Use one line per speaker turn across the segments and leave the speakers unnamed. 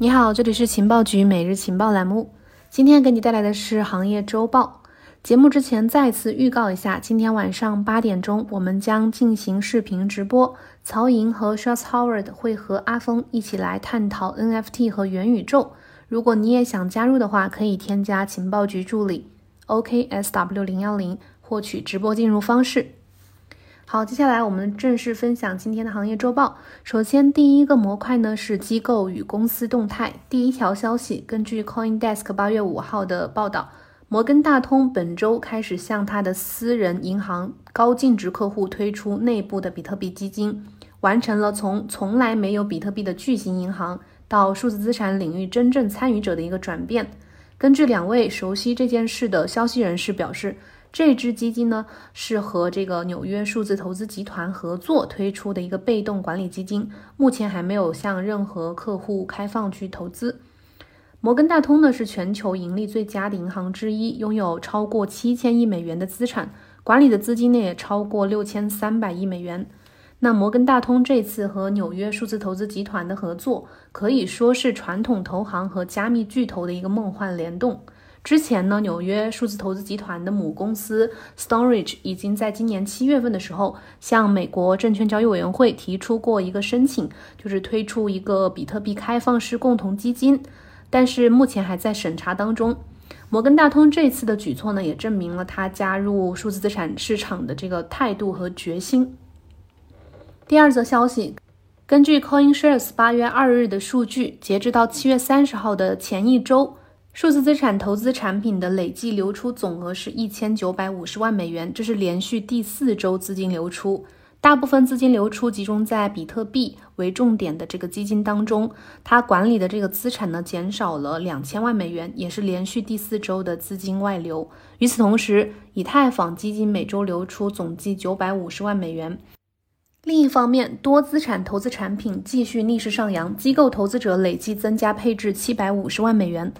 你好，这里是情报局每日情报栏目。今天给你带来的是行业周报。节目之前再次预告一下，今天晚上八点钟我们将进行视频直播，曹莹和 s h a r t Howard 会和阿峰一起来探讨 NFT 和元宇宙。如果你也想加入的话，可以添加情报局助理 OKSW 零幺零，获取直播进入方式。好，接下来我们正式分享今天的行业周报。首先，第一个模块呢是机构与公司动态。第一条消息，根据 CoinDesk 八月五号的报道，摩根大通本周开始向他的私人银行高净值客户推出内部的比特币基金，完成了从从来没有比特币的巨型银行到数字资产领域真正参与者的一个转变。根据两位熟悉这件事的消息人士表示。这支基金呢，是和这个纽约数字投资集团合作推出的一个被动管理基金，目前还没有向任何客户开放去投资。摩根大通呢是全球盈利最佳的银行之一，拥有超过七千亿美元的资产，管理的资金呢也超过六千三百亿美元。那摩根大通这次和纽约数字投资集团的合作，可以说是传统投行和加密巨头的一个梦幻联动。之前呢，纽约数字投资集团的母公司 Storage 已经在今年七月份的时候向美国证券交易委员会提出过一个申请，就是推出一个比特币开放式共同基金，但是目前还在审查当中。摩根大通这次的举措呢，也证明了他加入数字资产市场的这个态度和决心。第二则消息，根据 CoinShares 八月二日的数据，截至到七月三十号的前一周。数字资产投资产品的累计流出总额是一千九百五十万美元，这是连续第四周资金流出。大部分资金流出集中在比特币为重点的这个基金当中，它管理的这个资产呢减少了两千万美元，也是连续第四周的资金外流。与此同时，以太坊基金每周流出总计九百五十万美元。另一方面，多资产投资产品继续逆势上扬，机构投资者累计增加配置七百五十万美元。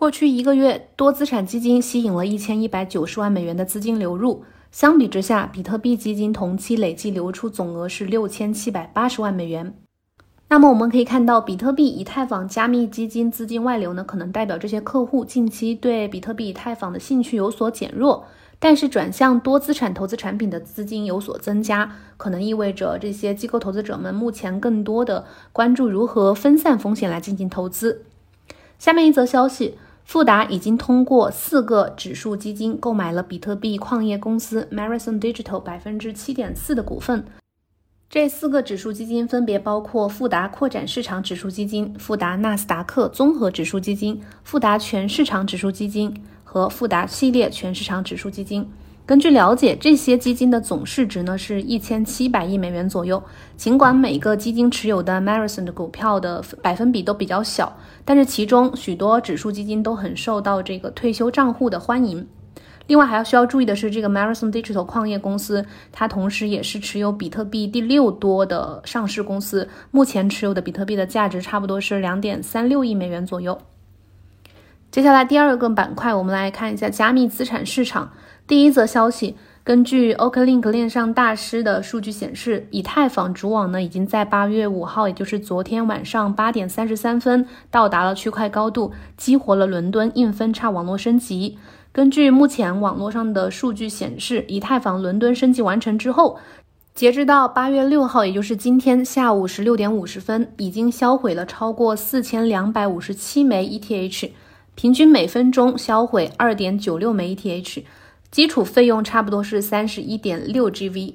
过去一个月，多资产基金吸引了一千一百九十万美元的资金流入。相比之下，比特币基金同期累计流出总额是六千七百八十万美元。那么我们可以看到，比特币、以太坊加密基金资金外流呢，可能代表这些客户近期对比特币、以太坊的兴趣有所减弱。但是转向多资产投资产品的资金有所增加，可能意味着这些机构投资者们目前更多的关注如何分散风险来进行投资。下面一则消息。富达已经通过四个指数基金购买了比特币矿业公司 Marathon Digital 百分之七点四的股份。这四个指数基金分别包括富达扩展市场指数基金、富达纳斯达克综合指数基金、富达全市场指数基金和富达系列全市场指数基金。根据了解，这些基金的总市值呢是一千七百亿美元左右。尽管每个基金持有的 Marathon 的股票的百分比都比较小，但是其中许多指数基金都很受到这个退休账户的欢迎。另外还要需要注意的是，这个 Marathon Digital 矿业公司，它同时也是持有比特币第六多的上市公司，目前持有的比特币的价值差不多是两点三六亿美元左右。接下来第二个板块，我们来看一下加密资产市场。第一则消息，根据 OKLink 链上大师的数据显示，以太坊主网呢已经在八月五号，也就是昨天晚上八点三十三分到达了区块高度，激活了伦敦硬分叉网络升级。根据目前网络上的数据显示，以太坊伦敦升级完成之后，截止到八月六号，也就是今天下午十六点五十分，已经销毁了超过四千两百五十七枚 ETH，平均每分钟销毁二点九六枚 ETH。基础费用差不多是三十一点六 GV。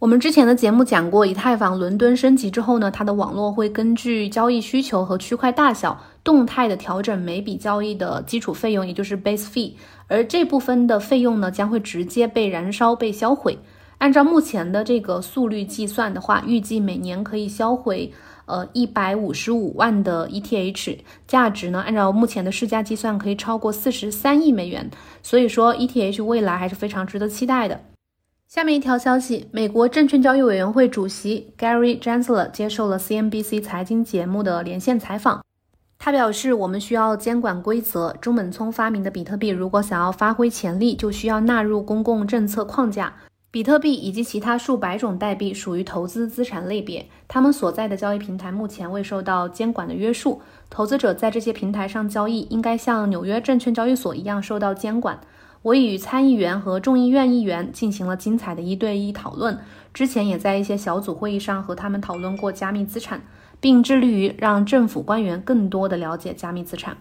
我们之前的节目讲过，以太坊伦敦升级之后呢，它的网络会根据交易需求和区块大小动态的调整每笔交易的基础费用，也就是 base fee。而这部分的费用呢，将会直接被燃烧、被销毁。按照目前的这个速率计算的话，预计每年可以销毁。呃，一百五十五万的 ETH 价值呢？按照目前的市价计算，可以超过四十三亿美元。所以说，ETH 未来还是非常值得期待的。下面一条消息，美国证券交易委员会主席 Gary Gensler 接受了 CNBC 财经节目的连线采访。他表示，我们需要监管规则。中本聪发明的比特币，如果想要发挥潜力，就需要纳入公共政策框架。比特币以及其他数百种代币属于投资资产类别，它们所在的交易平台目前未受到监管的约束。投资者在这些平台上交易，应该像纽约证券交易所一样受到监管。我已与参议员和众议院议员进行了精彩的一对一讨论，之前也在一些小组会议上和他们讨论过加密资产，并致力于让政府官员更多的了解加密资产。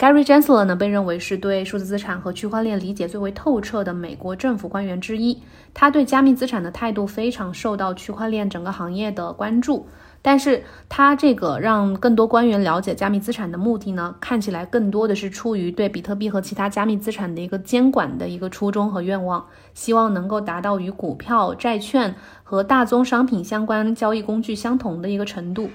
Gary Gensler 呢，被认为是对数字资产和区块链理解最为透彻的美国政府官员之一。他对加密资产的态度非常受到区块链整个行业的关注。但是他这个让更多官员了解加密资产的目的呢，看起来更多的是出于对比特币和其他加密资产的一个监管的一个初衷和愿望，希望能够达到与股票、债券和大宗商品相关交易工具相同的一个程度。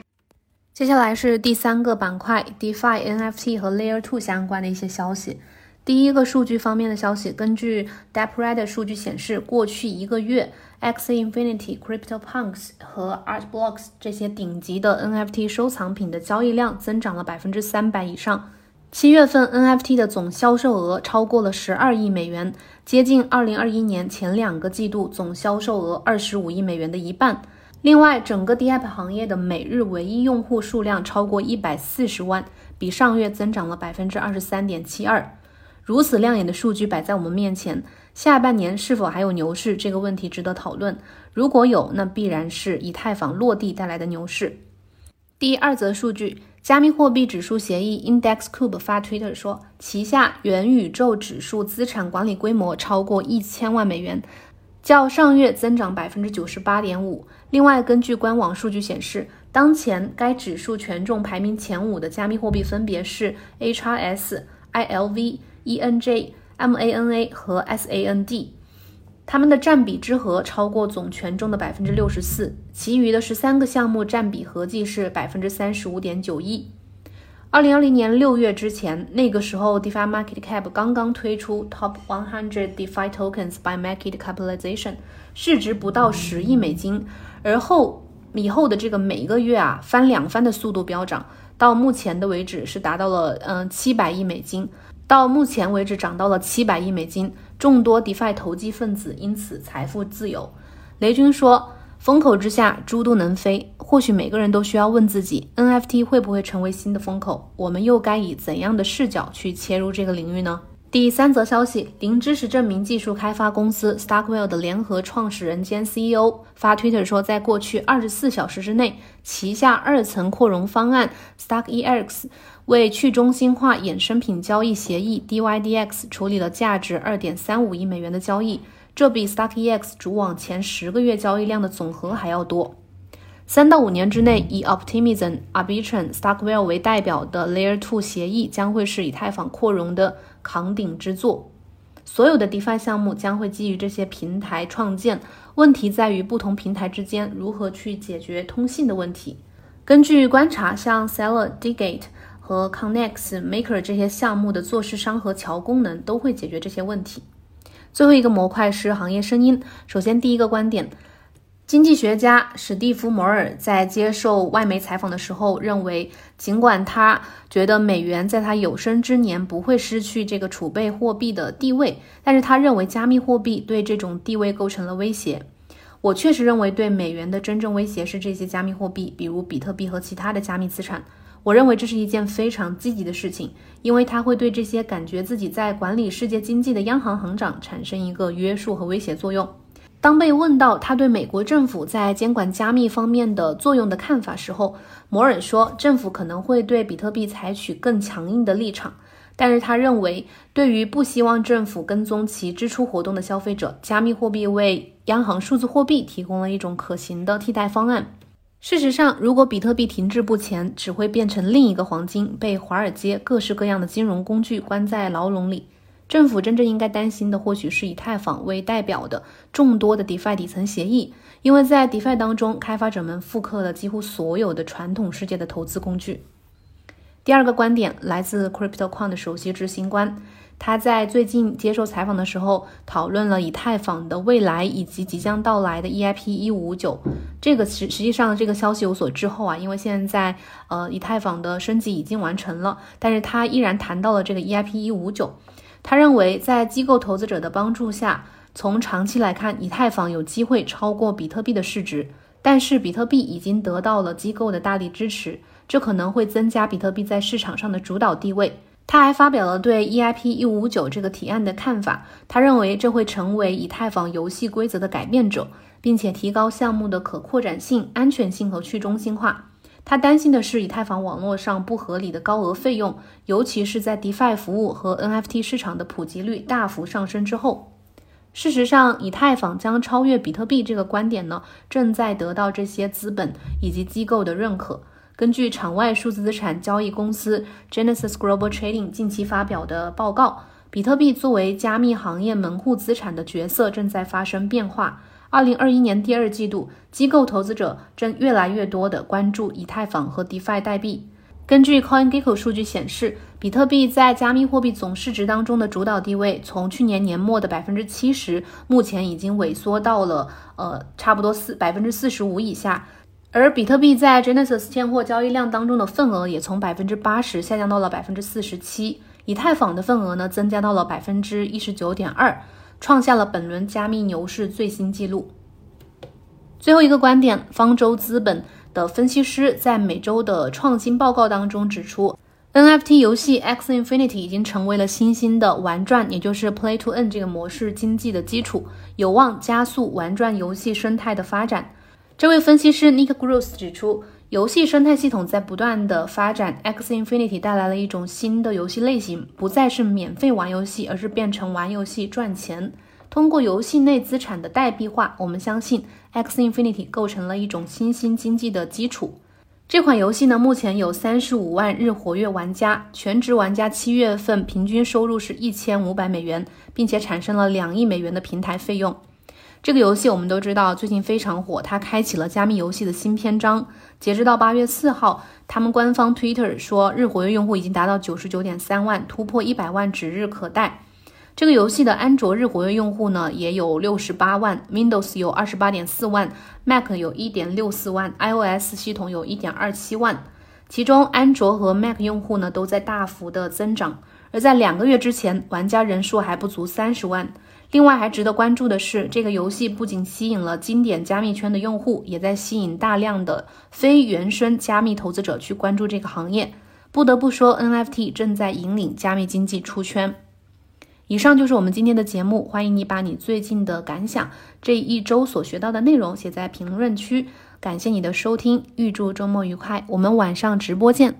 接下来是第三个板块，DeFi、NFT 和 Layer Two 相关的一些消息。第一个数据方面的消息，根据 DeepRed 数据显示，过去一个月，X Infinity、CryptoPunks 和 Art Blocks 这些顶级的 NFT 收藏品的交易量增长了百分之三百以上。七月份 NFT 的总销售额超过了十二亿美元，接近二零二一年前两个季度总销售额二十五亿美元的一半。另外，整个 DApp 行业的每日唯一用户数量超过一百四十万，比上月增长了百分之二十三点七二。如此亮眼的数据摆在我们面前，下半年是否还有牛市这个问题值得讨论。如果有，那必然是以太坊落地带来的牛市。第二则数据，加密货币指数协议 IndexCube 发 Twitter 说，旗下元宇宙指数资产管理规模超过一千万美元。较上月增长百分之九十八点五。另外，根据官网数据显示，当前该指数权重排名前五的加密货币分别是 HRS、ILV、ENJ、MANA 和 SAND，它们的占比之和超过总权重的百分之六十四。其余的十三个项目占比合计是百分之三十五点九一。二零二零年六月之前，那个时候 DeFi Market Cap 刚刚推出 Top 100 DeFi Tokens by Market Capitalization，市值不到十亿美金。而后以后的这个每一个月啊，翻两番的速度飙涨，到目前的为止是达到了嗯七百亿美金。到目前为止涨到了七百亿美金，众多 DeFi 投机分子因此财富自由。雷军说。风口之下，猪都能飞。或许每个人都需要问自己：NFT 会不会成为新的风口？我们又该以怎样的视角去切入这个领域呢？第三则消息：零知识证明技术开发公司 Starkwell 的联合创始人兼 CEO 发 Twitter 说，在过去二十四小时之内，旗下二层扩容方案 StarkEX 为去中心化衍生品交易协议 DYDX 处理了价值二点三五亿美元的交易。这比 StackEx 主网前十个月交易量的总和还要多。三到五年之内，以 Optimism、Arbitrum、Stackwell 为代表的 Layer Two 协议将会是以太坊扩容的扛鼎之作。所有的 DeFi 项目将会基于这些平台创建。问题在于不同平台之间如何去解决通信的问题。根据观察，像 Seller、Digate 和 Connex、Maker 这些项目的做市商和桥功能都会解决这些问题。最后一个模块是行业声音。首先，第一个观点，经济学家史蒂夫·摩尔在接受外媒采访的时候认为，尽管他觉得美元在他有生之年不会失去这个储备货币的地位，但是他认为加密货币对这种地位构成了威胁。我确实认为，对美元的真正威胁是这些加密货币，比如比特币和其他的加密资产。我认为这是一件非常积极的事情，因为它会对这些感觉自己在管理世界经济的央行行长产生一个约束和威胁作用。当被问到他对美国政府在监管加密方面的作用的看法时候，摩尔说，政府可能会对比特币采取更强硬的立场，但是他认为，对于不希望政府跟踪其支出活动的消费者，加密货币为央行数字货币提供了一种可行的替代方案。事实上，如果比特币停滞不前，只会变成另一个黄金，被华尔街各式各样的金融工具关在牢笼里。政府真正应该担心的，或许是以太坊为代表的众多的 DeFi 底层协议，因为在 DeFi 当中，开发者们复刻了几乎所有的传统世界的投资工具。第二个观点来自 CryptoQuant 的首席执行官。他在最近接受采访的时候，讨论了以太坊的未来以及即将到来的 EIP 一五五九。这个实实际上这个消息有所滞后啊，因为现在呃以太坊的升级已经完成了，但是他依然谈到了这个 EIP 一五九。他认为在机构投资者的帮助下，从长期来看，以太坊有机会超过比特币的市值，但是比特币已经得到了机构的大力支持，这可能会增加比特币在市场上的主导地位。他还发表了对 EIP 一五九这个提案的看法，他认为这会成为以太坊游戏规则的改变者，并且提高项目的可扩展性、安全性和去中心化。他担心的是以太坊网络上不合理的高额费用，尤其是在 DeFi 服务和 NFT 市场的普及率大幅上升之后。事实上，以太坊将超越比特币这个观点呢，正在得到这些资本以及机构的认可。根据场外数字资产交易公司 Genesis Global Trading 近期发表的报告，比特币作为加密行业门户资产的角色正在发生变化。二零二一年第二季度，机构投资者正越来越多地关注以太坊和 DeFi 代币。根据 CoinGecko 数据显示，比特币在加密货币总市值当中的主导地位，从去年年末的百分之七十，目前已经萎缩到了呃差不多四百分之四十五以下。而比特币在 Genesis 现货交易量当中的份额也从百分之八十下降到了百分之四十七，以太坊的份额呢增加到了百分之一十九点二，创下了本轮加密牛市最新纪录。最后一个观点，方舟资本的分析师在每周的创新报告当中指出，NFT 游戏 X Infinity 已经成为了新兴的玩转，也就是 Play to Earn 这个模式经济的基础，有望加速玩转游戏生态的发展。这位分析师 Nick Gross 指出，游戏生态系统在不断的发展，X Infinity 带来了一种新的游戏类型，不再是免费玩游戏，而是变成玩游戏赚钱。通过游戏内资产的代币化，我们相信 X Infinity 构成了一种新兴经济的基础。这款游戏呢，目前有三十五万日活跃玩家，全职玩家七月份平均收入是一千五百美元，并且产生了两亿美元的平台费用。这个游戏我们都知道最近非常火，它开启了加密游戏的新篇章。截止到八月四号，他们官方 Twitter 说日活跃用户已经达到九十九点三万，突破一百万指日可待。这个游戏的安卓日活跃用户呢也有六十八万，Windows 有二十八点四万，Mac 有一点六四万，iOS 系统有一点二七万。其中安卓和 Mac 用户呢都在大幅的增长，而在两个月之前，玩家人数还不足三十万。另外还值得关注的是，这个游戏不仅吸引了经典加密圈的用户，也在吸引大量的非原生加密投资者去关注这个行业。不得不说，NFT 正在引领加密经济出圈。以上就是我们今天的节目，欢迎你把你最近的感想、这一周所学到的内容写在评论区。感谢你的收听，预祝周末愉快，我们晚上直播见。